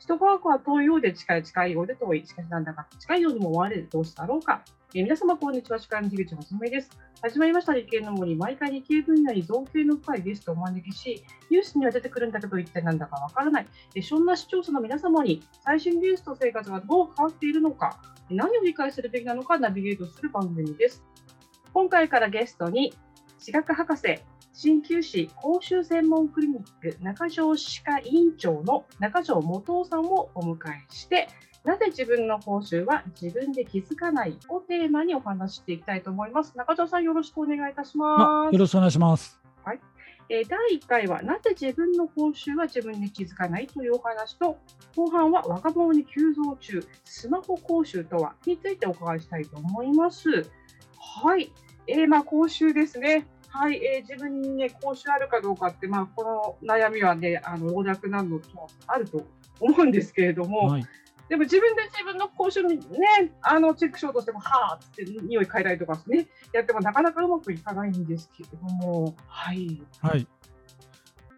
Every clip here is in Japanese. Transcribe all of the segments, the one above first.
人科学は遠いようで近い、近いようで遠い、しかしなんだか近いようにも思われる、どうしたろうか。えー皆様、こんにちは。司会の樋口はじめです。始まりました理系の森。毎回理系分野に造形の深いゲストをお招きし、ニュースには出てくるんだけど、一体なんだかわからない。えーそんな視聴者の皆様に、最新ニュースと生活がどう変わっているのか、何を理解するべきなのかナビゲートする番組です。今回からゲストに、歯学博士、鍼灸師講習専門クリニック中条歯科委員長の中条元夫さんをお迎えして、なぜ自分の講習は自分で気づかないをテーマにお話ししていきたいと思います。中条さんよろしくお願いいたしまます。よろしくお願いします。えー第1回はなぜ自分の講習は自分で気づかないというお話と後半は若者に急増中スマホ講習とはについてお伺いしたいと思います。はい、えーまあ、講習ですね。はい、えー自分にね講習あるかどうかって、まあ、この悩みはねあの老若男女問わずあると思うんですけれども、はい。でも自分で自分の講習にね、あのチェックしようとしても、はーっつって匂い嗅いだりとかね、やってもなかなかうまくいかないんですけれども、はい。はい。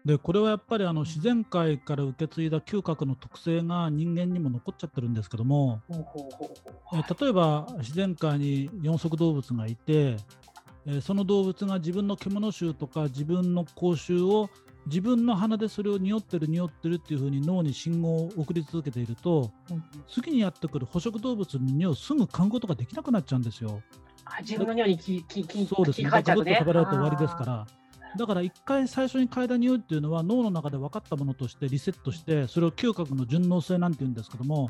で、これはやっぱりあの自然界から受け継いだ嗅覚の特性が人間にも残っちゃってるんですけども、えう例えば自然界に四足動物がいて、えーその動物が自分の獣臭とか自分の口臭を自分の鼻でそれを匂ってる匂ってるっていうふうに脳に信号を送り続けているとうん次にやってくる捕食動物の匂いをすぐ嗅ぐことができなくなっちゃうんですよ。あ自分の匂いに気気気そうですね。食べられて終わりですから。だから一回最初に嗅いだ匂いっていうのは脳の中で分かったものとしてリセットしてそれを嗅覚の順応性なんて言うんですけども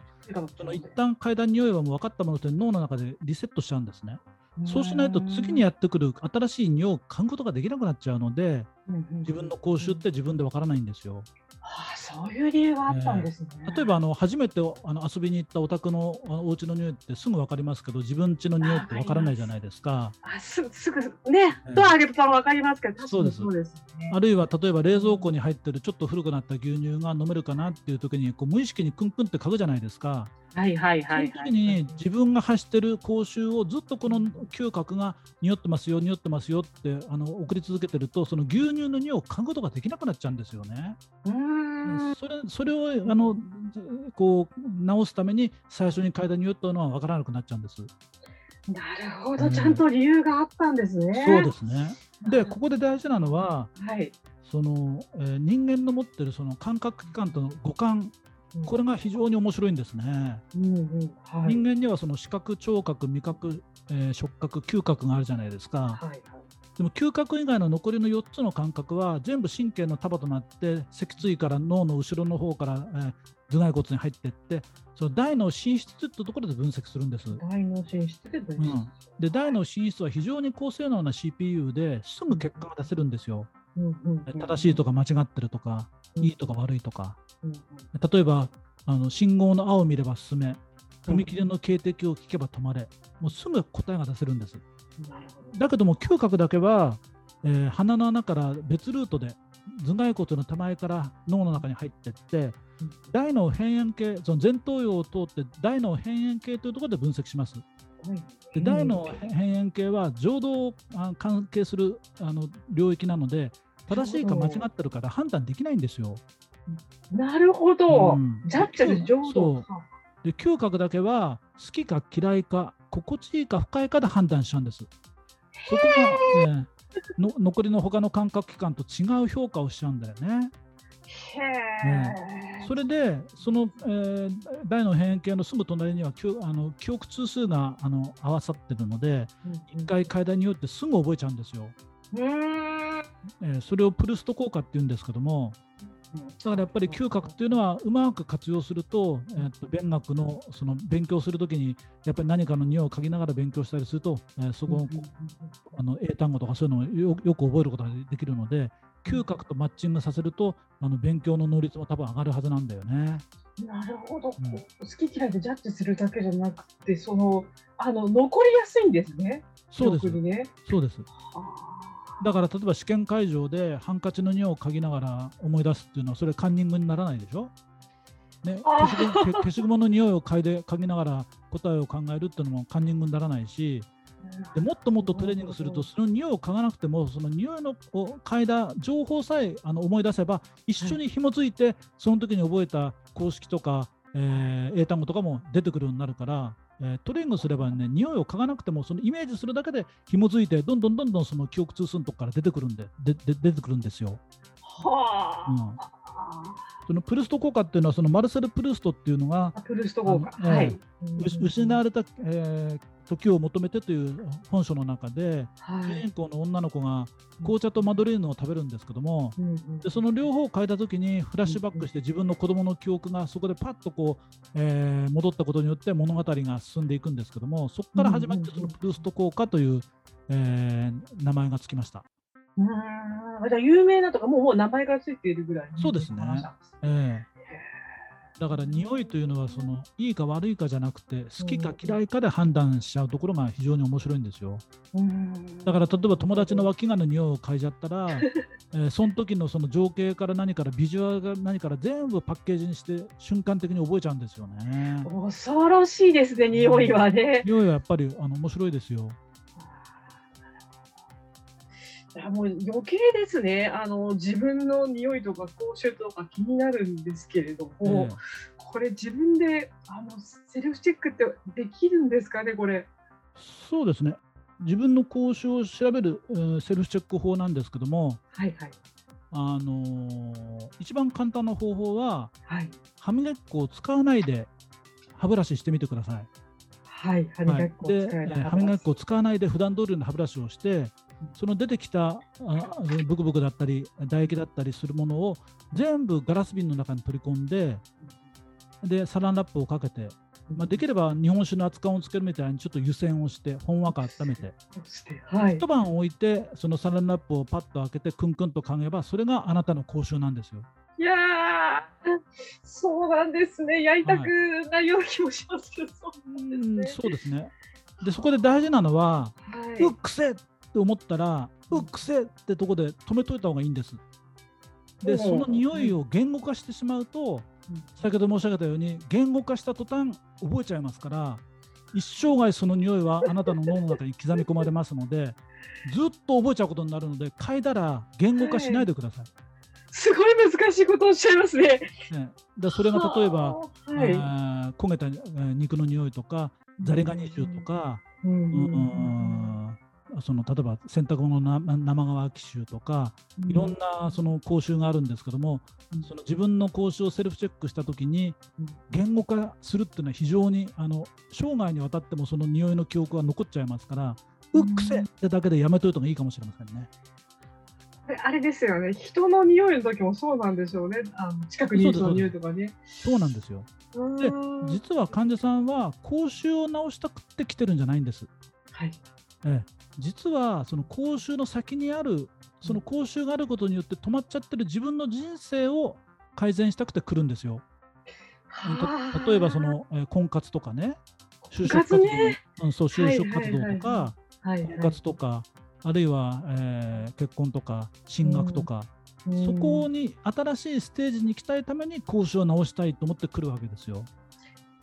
その一旦嗅いだ匂いはもう分かったものとして脳の中でリセットしちゃうんですね。そうしないと次にやってくる新しい匂いを嗅ぐことができなくなっちゃうので自分の口臭って自分で分からないんですよ。あーそういう理由があったんですね。例えばあの初めてあの遊びに行ったお宅のあのお家の匂いってすぐ分かりますけど自分家の匂いって分からないじゃないですか。あすぐすぐねええ、ドア開けたらわかりますけど、そうですにそうですね。あるいは例えば冷蔵庫に入ってるちょっと古くなった牛乳が飲めるかなっていう時にこう無意識にクンクンって嗅ぐじゃないですか。はいはいそのはいはい。時に自分が発してる口臭をずっとこの嗅覚が匂ってますよ匂ってますよってあの送り続けてるとその牛乳の匂いを嗅ぐことができなくなっちゃうんですよね。うーんそれそれをあのこう直すために最初に嗅いだ匂いというのは分からなくなっちゃうんです。なるほど、ちゃんと理由があったんですね。そうですね。でここで大事なのははい。その、えー人間の持ってるその感覚器官との五感これが非常に面白いんですね。うんうんはい人間にはその視覚、聴覚、味覚、えー触覚、嗅覚があるじゃないですか。はいはいでも嗅覚以外の残りの4つの感覚は全部神経の束となって脊椎から脳の後ろの方から、えー頭蓋骨に入っていってその大脳進出というところで分析するんです。大脳進出で分うんで大脳進出は非常に高性能な CPU ですぐ結果が出せるんですよ。正しいとか間違ってるとか、いいとか悪いとか。例えばあの信号の青を見れば進め踏切の警笛を聞けば止まれ。もうすぐ答えが出せるんです。だけども嗅覚だけは、えー鼻の穴から別ルートで頭蓋骨の手前から脳の中に入っていって大脳辺縁系その前頭葉を通って大脳辺縁系というところで分析します。はい。で大脳辺縁系は情動をあ関係するあの領域なので正しいか間違ってるから判断できないんですよ。なるほどう。んジャッジで浄そ土う。で嗅覚だけは好きか嫌いか心地いいか不快かで判断しちゃうんです。そこが、ねの残りの他の感覚器官と違う評価をしちゃうんだよね。へえ。それでその、えー大脳辺縁系のすぐ隣には記憶あの記憶通数があの合わさってるので一回階段によってすぐ覚えちゃうんですよ。えーそれをプルスト効果っていうんですけどもだからやっぱり嗅覚っていうのはうまく活用すると,、えーと勉学のその勉強するときにやっぱり何かの匂いを嗅ぎながら勉強したりすると、えーそこのあの英単語とかそういうのをよよく覚えることができるので嗅覚とマッチングさせるとあの勉強の能率も多分上がるはずなんだよね。なるほど、ん。好き嫌いでジャッジするだけじゃなくて、そのあの残りやすいんですね。そうです。ね。そうです。あだから例えば試験会場でハンカチの匂いを嗅ぎながら思い出すっていうのはそれカンニングにならないでしょ？ね、あ消しゴムけ消しゴムの匂いを嗅いで嗅ぎながら答えを考えるっていうのもカンニングにならないしでもっともっとトレーニングするとその匂いを嗅がなくてもその匂いのを嗅いだ情報さえあの思い出せば一緒に紐づいて、その時に覚えた公式とか、えー英単語とかも出てくるようになるから、えートレーニングすればね匂いを嗅がなくてもそのイメージするだけで紐づいてどんどんどんどんその記憶通するとこから出てくるんででで出てくるんですよ。はうんあ。そのプルスト効果っていうのはそのマルセル・プルーストっていうのがあプルスト効果。はい。失われた、えー時を求めてという本書の中ではい。主人。公の女の子が紅茶とマドレーヌを食べるんですけどもうんうん。でその両方を変えた時にフラッシュバックして自分の子供の記憶がそこでパッとこう、えー戻ったことによって物語が進んでいくんですけどもそこから始まってそのプルースト効果という、えー名前がつきました。うーん。じゃあ有名なとかもうもう名前がついているぐらいのそうですね。えーだから匂いというのはそのいいか悪いかじゃなくて好きか嫌いかで判断しちゃうところが非常に面白いんですよ。うーんだから例えば友達の脇がの匂いを嗅いじゃったら、えーその時のその情景から何からビジュアルが何から全部パッケージにして瞬間的に覚えちゃうんですよね。恐ろしいですね、匂いはね。匂いはやっぱりあの面白いですよ。いやもう余計ですねあの、自分の匂いとか口臭とか気になるんですけれどえも、えこれ、自分であのセルフチェックってできるんですかね、これ。そうですね。自分の口臭を調べる、えーセルフチェック法なんですけども、はいはい。あのー一番簡単な方法ははい。歯磨き粉を使わないで歯ブラシしてみてください。はい、歯磨き粉をで、使えるえー歯磨き粉を使わないで普段通りの歯ブラシをして、その出てきたあブクブクだったり唾液だったりするものを全部ガラス瓶の中に取り込んで、でサランラップをかけて、まあ、できれば日本酒の熱燗をつけるみたいにちょっと湯煎をしてほんわか温めてはい一。晩置いてそのサランラップをパッと開けてクンクンと嗅げばそれがあなたの口臭なんですよ。いやー、そうなんですね。やりたくないような気もしますけど、そうなんうんですね。そうですね。でそこで大事なのは、はうっくせって思ったら、うっくせってとこで止めといた方がいいんです。で、うんその匂いを言語化してしまうと、先ほど申し上げたように、言語化した途端、覚えちゃいますから、一生涯その匂いはあなたの脳の中に刻み込まれますので、ずっと覚えちゃうことになるので、嗅いだら言語化しないでください。すごい難しいことをおっしゃいますね。ね、でそれが例えば、はあい。ー焦げたえー肉の匂いとか、ザリガニ臭とか、うんうんうんその例えば洗濯物のな生乾き臭とか、うん。いろんなその口臭があるんですけども、その自分の口臭をセルフチェックしたときにうん、言語化するっていうのは非常にあの生涯にわたってもその匂いの記憶が残っちゃいますから、ううんっくせってだけでやめといた方がいいかもしれませんね。であれですよね、人の匂いの時もそうなんでしょうね、あの近くにいる人の匂いとかね。そうなんですよ。でうん。実は患者さんは口臭を治したくって来てるんじゃないんです。はい、ええ、実はその口臭の先にあるその口臭があることによって止まっちゃってる自分の人生を改善したくて来るんですよ。た例えばそ、の、えー婚活とかね。就職活動、ねうん、そう就職活動とか婚活とかあるいは、えー結婚とか進学とか、そこに新しいステージに行きたいために口臭を直したいと思って来るわけですよ。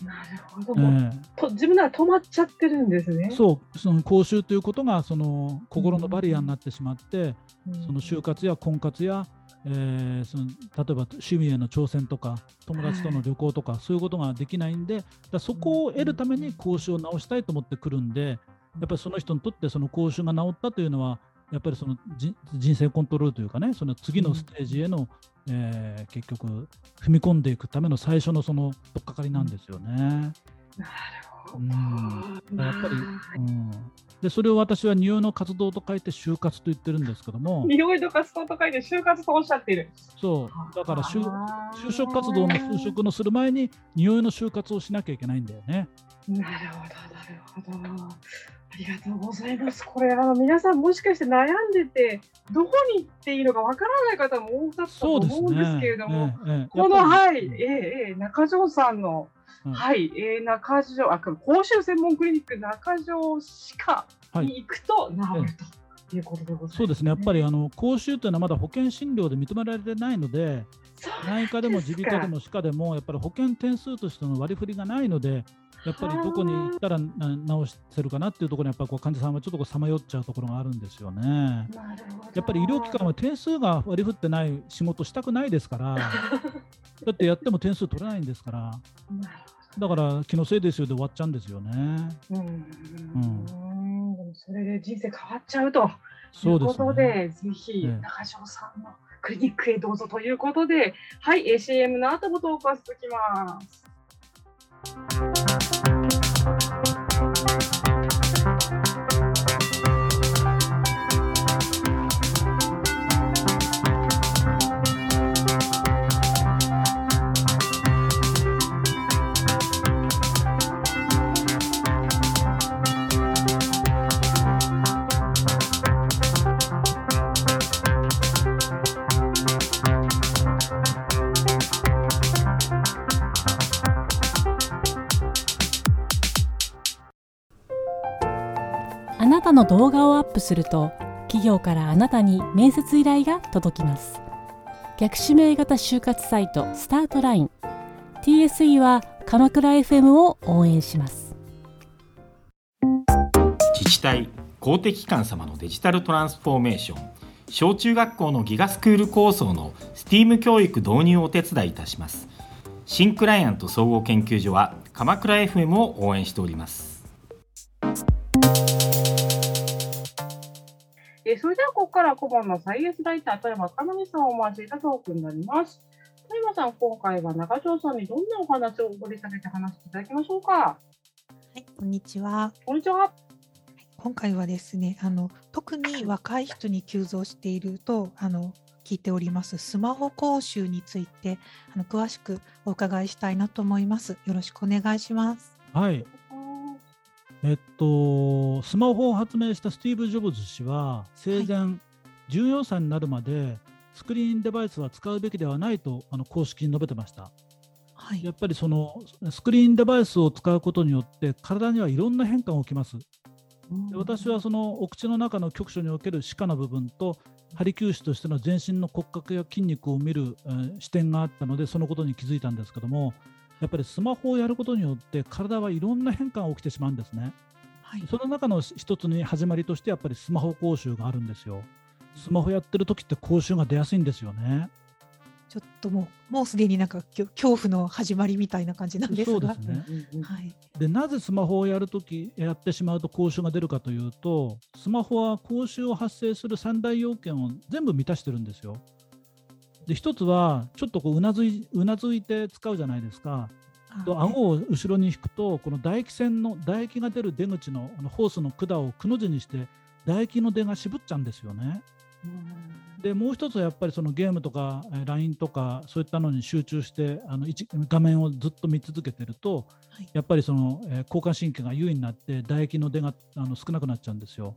うんなるほど、と自分なら止まっちゃってるんですね。そうその口臭ということがその心のバリアになってしまって、うん。その就活や婚活や、えーその例えば趣味への挑戦とか友達との旅行とか、そういうことができないんでだそこを得るために口臭を直したいと思ってくるんでやっぱりその人にとってその口臭が治ったというのはやっぱりそのじ人生コントロールというかねその次のステージへの、えー結局踏み込んでいくための最初のその取っかかりなんですよね。なるほど。うんやっぱりまあうん、でそれを私は匂いの活動と書いて就活と言ってるんですけども匂いと活動と書いて就活とおっしゃっている。そうだから就就職活動の就職のする前に匂いの就活をしなきゃいけないんだよね。なるほど、なるほど。ありがとうございます。これ、あの皆さん、もしかして悩んでて、どこに行っていいのかわからない方も多かったと思うんですけねれども、。ええええ。この、はい、りええええ中条さんの、うん。はい、えー、中条、あ、公衆専門クリニック中条歯科はい。に行くと治るということでございます、そうですね、やっぱりあの口臭というのはまだ保険診療で認められてないので、内科でも耳鼻科でも。も歯科でも、やっぱり保険点数としての割り振りがないので、やっぱりどこに行ったら直せるかなっていうところにやっぱこう患者さんはちょっとさまよっちゃうところがあるんですよね。やっぱり医療機関は点数が割り振ってない仕事したくないですから だってやっても点数取れないんですから。だから気のせいですよで終わっちゃうんですよね。うん。うん、それで人生変わっちゃうということで、でね、ぜひ中条さんのクリニックへどうぞということで、はい、CM の後もトークは続きます。たの動画をアップすると企業からあなたに面接依頼が届きます。逆指名型就活サイトスタートライン。TSE は鎌倉 FM を応援します。自治体公的機関様のデジタルトランスフォーメーション。小中学校のギガスクール構想の STEAM 教育導入をお手伝いいたします。新クライアント総合研究所は鎌倉 FM を応援しております。えそれではここから顧問のサイエンスライター、富山かなみさんをお待ちしたトークになります。富山さん、今回は中条さんにどんなお話を掘り下げて話していただきましょうか？はい、こんにちは。こんにちは。今回はですね、あの特に若い人に急増しているとあの聞いておりますスマホ講習についてあの詳しくお伺いしたいなと思います。よろしくお願いします。はい、えっと、スマホを発明したスティーブ・ジョブズ氏は生前14歳になるまでスクリーンデバイスは使うべきではないとあの公式に述べてました。はい、やっぱりそのスクリーンデバイスを使うことによって体にはいろんな変化が起きます。で私はそのお口の中の局所における歯科の部分と針灸師としての全身の骨格や筋肉を見る、えー、視点があったのでそのことに気づいたんですけどもやっぱりスマホをやることによって体はいろんな変化が起きてしまうんですね。はい、その中の一つに始まりとしてやっぱりスマホ講習があるんですよ。スマホやってる時って講習が出やすいんですよね。ちょっともうもうすでになんか恐怖の始まりみたいな感じなんですが。そうですね。はい。でなぜスマホをやるときやってしまうと講習が出るかというと、スマホは講習を発生する三大要件を全部満たしてるんですよ。で一つはちょっとこううなずいうなずいて使うじゃないですか。と顎を後ろに引くとこの唾液腺の唾液が出る出口のあのホースの管をくの字にして唾液の出が渋っちゃうんですよね。でもう一つはやっぱりそのゲームとか LINE とかそういったのに集中してあの画面をずっと見続けてると、はい、やっぱりその、えー、交感神経が優位になって唾液の出があの少なくなっちゃうんですよ。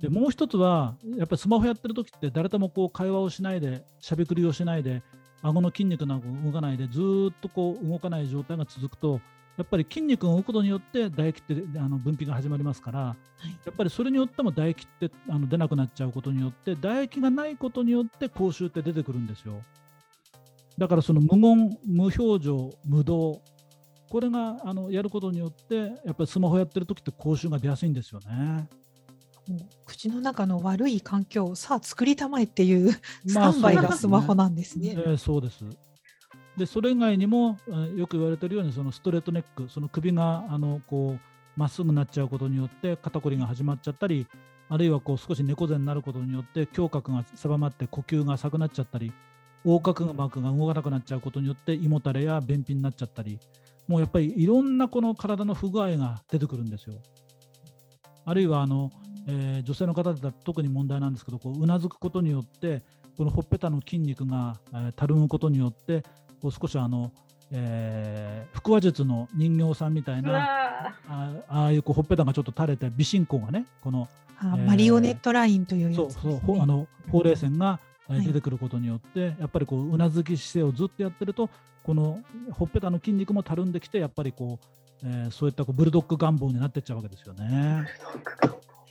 でもう一つはやっぱりスマホやってる時って誰ともこう会話をしないでしゃべくりをしないで顎の筋肉なんか動かないでずっとこう動かない状態が続くとやっぱり筋肉が動くことによって唾液ってあの分泌が始まりますから、はい、やっぱりそれによっても唾液ってあの出なくなっちゃうことによって唾液がないことによって口臭って出てくるんですよだからその無言無表情無動これがあのやることによってやっぱりスマホやってる時って口臭が出やすいんですよね。口の中の悪い環境をさあ作りたまえっていうスタンバイがスマホなんですね。まあ、そうですね。そうですでそれ以外にもよく言われているようにそのストレートネックその首があのこうまっすぐになっちゃうことによって肩こりが始まっちゃったりあるいはこう少し猫背になることによって胸郭が狭まって呼吸が浅くなっちゃったり横隔膜が動かなくなっちゃうことによって胃もたれや便秘になっちゃったりもうやっぱりいろんなこの体の不具合が出てくるんですよ。あるいはあのえー、女性の方だったら特に問題なんですけどこううなずくことによってこのほっぺたの筋肉が、えー、たるむことによってこう少しあの、えー、腹話術の人形さんみたいなあああいうこうほっぺたがちょっと垂れて微進行がねこの、えー、マリオネットラインというやつ、ね、そうそうあのほうれい線が出てくることによって、はい、やっぱりこううなずき姿勢をずっとやってるとこのほっぺたの筋肉もたるんできてやっぱりこう、えー、そういったこうブルドッグ願望になってっちゃうわけですよね。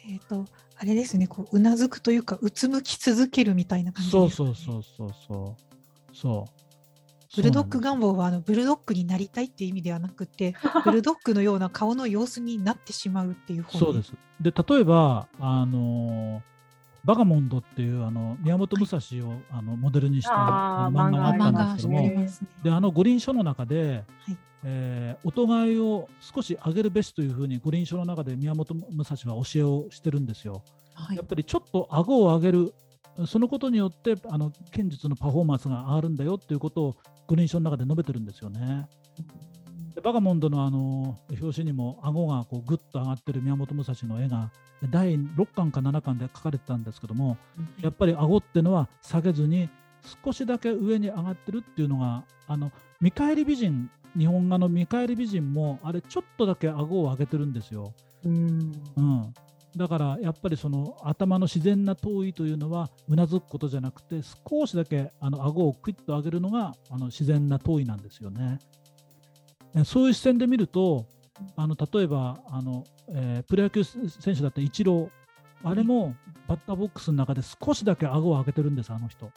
えっ、ー、とあれですねこううなずくというかうつむき続けるみたいな感じ、ね、そうそうそうそうそう。そう。ブルドッグ願望はあのブルドッグになりたいっていう意味ではなくて ブルドッグのような顔の様子になってしまうっていうそうです。で例えばあのバガモンドっていうあの宮本武蔵を、はい、あのモデルにしたあ漫画があったんですけども、ね、であの五輪書の中で、はいえー、お互いを少し上げるべしというふうに五輪書の中で宮本武蔵は教えをしてるんですよ。はい、やっぱりちょっと顎を上げるそのことによってあの剣術のパフォーマンスが上がるんだよっていうことを五輪書の中で述べてるんですよね。でバガモンドのあの表紙にも顎がこうグッと上がってる宮本武蔵の絵が第6巻か7巻で描かれてたんですけども、やっぱり顎っていうのは下げずに少しだけ上に上がってるっていうのがあの見返り美人日本画の見返り美人もあれちょっとだけ顎を上げてるんですよ。うん、うん、だからやっぱりその頭の自然な頭位というのはうなずくことじゃなくて少しだけあの顎をクイッと上げるのがあの自然な頭位なんですよね。そういう視線で見るとあの例えばあの、えー、プロ野球選手だったイチローあれもバッターボックスの中で少しだけ顎を上げてるんですあの人。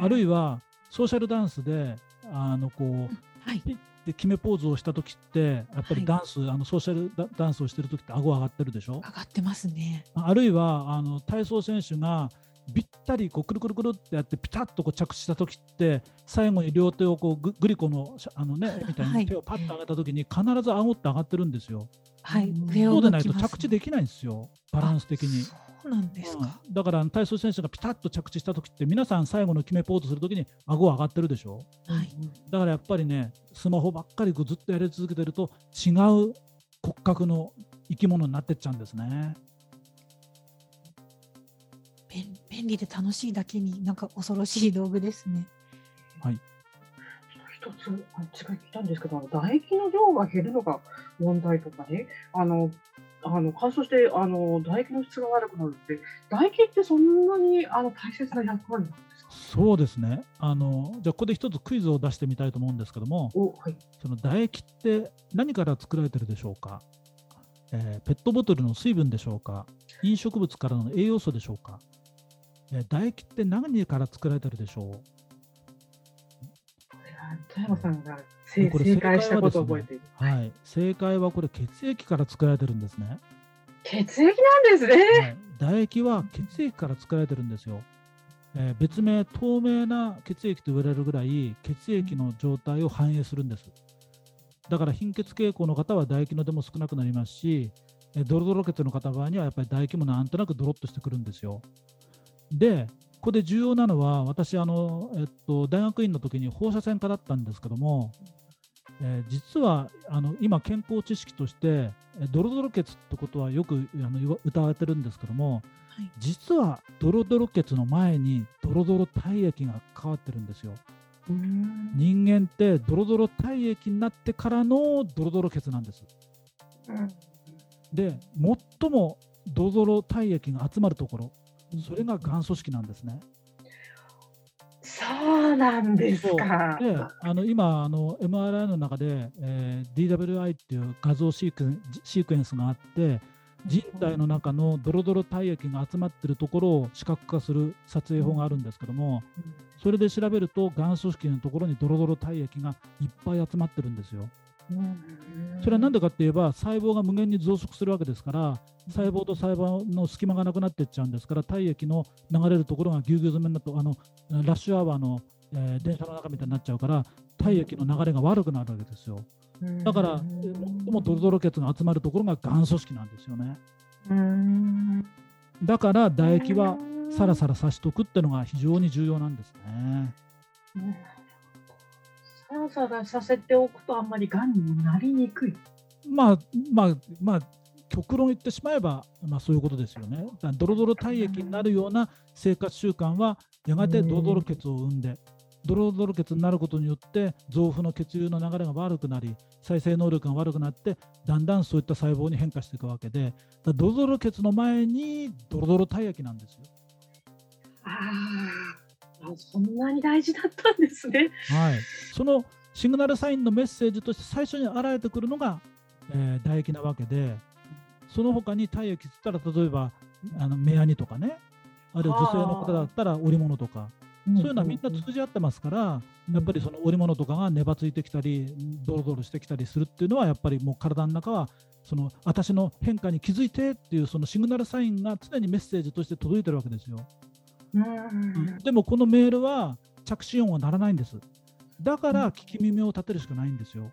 あるいはソーシャルダンスであのこう、はい、ピッて決めポーズをした時ってやっぱりダンス、はい、あのソーシャルダンスをしてる時って顎上がってるでしょ？上がってますね。あるいはあの体操選手がぴったりこうくるくるくるってやってピタッとこう着地した時って最後に両手をこうググリコのあのねみたいに手をパッと上げた時に必ず顎って上がってるんですよ。はい、そうでないと着地できないんですよ。バランス的に。そうなんですか、うん、だから体操選手がピタッと着地した時って皆さん最後の決めポーズする時に顎上がってるでしょ、はい、だからやっぱりねスマホばっかりずっとやり続けてると違う骨格の生き物になってっちゃうんですね。便利で楽しいだけになんか恐ろしい道具ですね。はい。一つ違い聞いたんですけど、唾液の量が減るのが問題とかね、あのあの乾燥してあの唾液の質が悪くなるって、唾液ってそんなにあの大切な役割なんですか？そうですね。あの、じゃあ、ここで一つクイズを出してみたいと思うんですけども、はい、その唾液って何から作られてるでしょうか、えー、ペットボトルの水分でしょうか、飲食物からの栄養素でしょうか、えー、唾液って何から作られてるでしょう？富山さんが正解したことを覚えている、ね、はい、正解はこれ血液から作られてるんですね。血液なんですね、はい、唾液は血液から作られてるんですよ。えー、別名透明な血液と言われるぐらい血液の状態を反映するんです。だから貧血傾向の方は唾液の出も少なくなりますし、えー、ドロドロ血の方場合にはやっぱり唾液もなんとなくドロッとしてくるんですよ。で、ここで重要なのは、私、あのえっと、大学院の時に放射線科だったんですけども、えー、実はあの今、健康知識として、ドロドロ血ってことはよくあの歌われてるんですけども、はい、実はドロドロ血の前にドロドロ体液が関わってるんですよ。人間ってドロドロ体液になってからのドロドロ血なんです。で、最もドロドロ体液が集まるところ、それががん組織なんですね。そうなんですか。であの今あの、MRI の中で、えー、DWI っていう画像シークシークエンスがあって、人体の中のドロドロ体液が集まっているところを視覚化する撮影法があるんですけども、それで調べると、がん組織のところにドロドロ体液がいっぱい集まってるんですよ。それは何でかって言えば細胞が無限に増殖するわけですから細胞と細胞の隙間がなくなっていっちゃうんですから体液の流れるところがぎゅうぎゅう詰めになってあのラッシュアワーの、えー、電車の中みたいになっちゃうから体液の流れが悪くなるわけですよ。だから最もドロドロ血が集まるところががん組織なんですよね。だから唾液はさらさらさしとくっていうのが非常に重要なんですね。サラサラさせておくとあんまりがんにもなりにくい。まあまあまあ極論言ってしまえば、まあ、そういうことですよね。ドロドロ体液になるような生活習慣はやがてドロドロ血を生んで、ドロドロ血になることによって臓腑の血流の流れが悪くなり再生能力が悪くなってだんだんそういった細胞に変化していくわけでドロドロ血の前にドロドロ体液なんですよ。ああそんなに大事だったんですね。はい、そのシグナルサインのメッセージとして最初に現れてくるのが、えー、唾液なわけでその他に体液って言ったら例えばあの目やにとかねあるいは女性の方だったら織物とかそういうのはみんな通じ合ってますから、やっぱりその織物とかが粘ついてきたり、ドロドロしてきたりするっていうのは、やっぱりもう体の中は、その私の変化に気づいてっていうそのシグナルサインが常にメッセージとして届いてるわけですよ。うんでもこのメールは着信音は鳴らないんです。だから聞き耳を立てるしかないんですよ。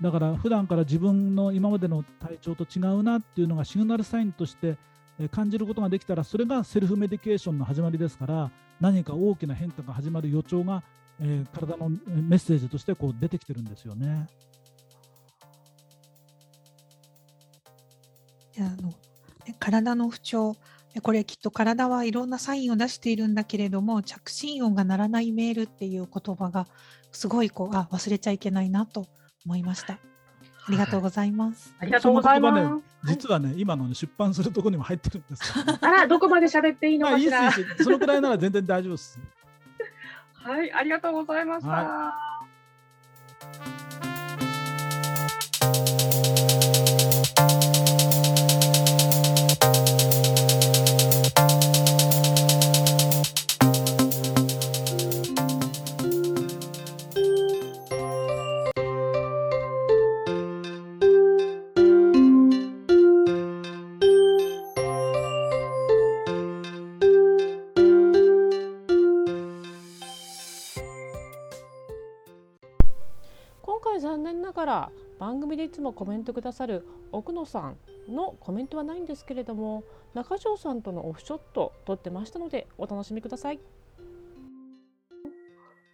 だから普段から自分の今までの体調と違うなっていうのがシグナルサインとしてえー感じることができたらそれがセルフメディケーションの始まりですから何か大きな変化が始まる予兆が、えー体のえーメッセージとしてこう出てきてるんですよね。であのね体の不調えこれきっと体はいろんなサインを出しているんだけれども着信音が鳴らないメールっていう言葉がすごいこうあ忘れちゃいけないなと思いました。ありがとうございます。ありがとうございます。その言葉ね実はね、今の、ね、出版するところにも入ってるんですよ。あら、どこまで喋っていいのかしら。いいですそのくらいなら全然大丈夫です。はい、ありがとうございました。は今つもコメントくださる奥野さんのコメントはないんですけれども中条さんとのオフショット撮ってましたのでお楽しみください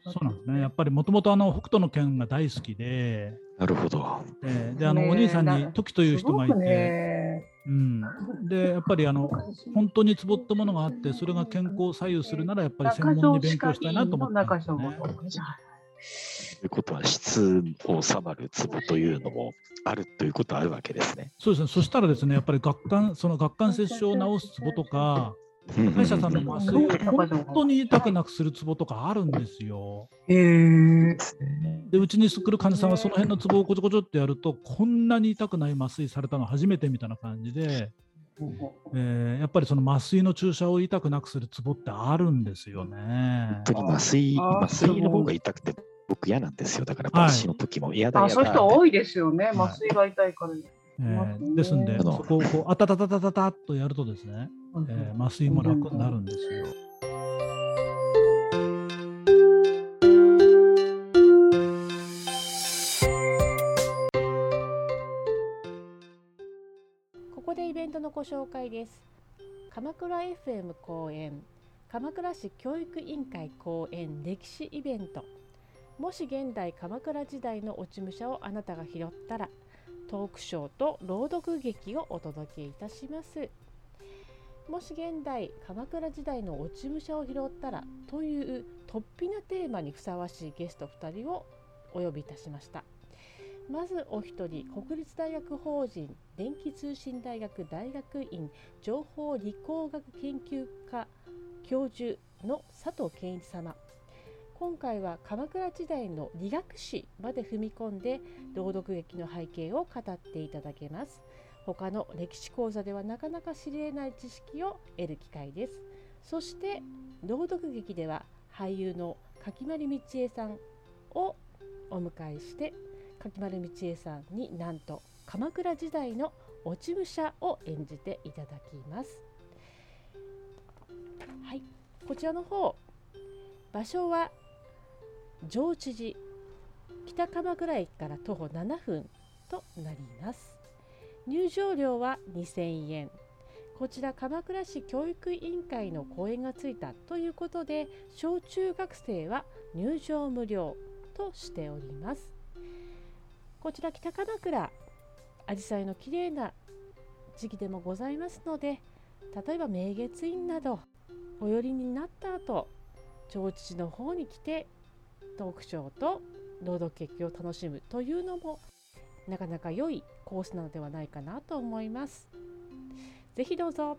そうなんですね。やっぱりもともとあの北斗の拳が大好きで、なるほど。えーであのお兄さんにな時という人がいて、ねうん、でやっぱりあの本当にツボったものがあって、それが健康を左右するならやっぱり専門に勉強したいなと思ったんですよね。ということは、質を収まるツボというのもあるということはあるわけですね。そうですね。そしたらですね、やっぱり顎関その顎関節症を治すツボとか、歯医者さんの麻酔を本当に痛くなくするツボとかあるんですよ。へえ。で、うちに来る患者さんはその辺のツボをこちょこちょってやると、こんなに痛くない麻酔されたの初めてみたいな感じで、えーやっぱりその麻酔の注射を痛くなくするツボってあるんですよね本。当に麻酔、麻酔の方が痛くて僕嫌なんですよ。だからはい抜歯の時も嫌だあ、嫌だって。そういう人多いですよね。麻酔が痛いから。えーですんで、あのそこをこう、あたたたたたたっとやるとですね、えー麻酔も楽になるんですよ。ここでイベントのご紹介です鎌倉 FM 公演鎌倉市教育委員会公演歴史イベントもし現代鎌倉時代の落ち武者をあなたが拾ったらトークショーと朗読劇をお届けいたします。もし現代鎌倉時代の落ち武者を拾ったらという突飛なテーマにふさわしいゲスト2人をお呼びいたしました。まずお一人国立大学法人電気通信大学大学院情報理工学研究科教授の佐藤健一様。今回は鎌倉時代の理学史まで踏み込んで朗読劇の背景を語っていただけます。他の歴史講座ではなかなか知り得ない知識を得る機会です。そして朗読劇では俳優の柿丸道恵さんをお迎えして柿丸道恵さんになんと鎌倉時代の落ち武者を演じていただきます。はいこちらの方。場所は上知寺北鎌倉駅から徒歩7分となります。入場料は2000円。こちら鎌倉市教育委員会の講演がついたということで小中学生は入場無料としております。こちら北鎌倉アジサイの綺麗な時期でもございますので例えば明月院などお寄りになった後長知寺の方に来てトークショーと朗読劇を楽しむというのもなかなか良いコースなのではないかなと思います。ぜひどうぞ。